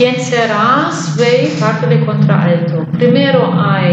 Ti encerás, vei, partea de contraalto. Primero hay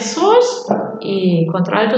y contra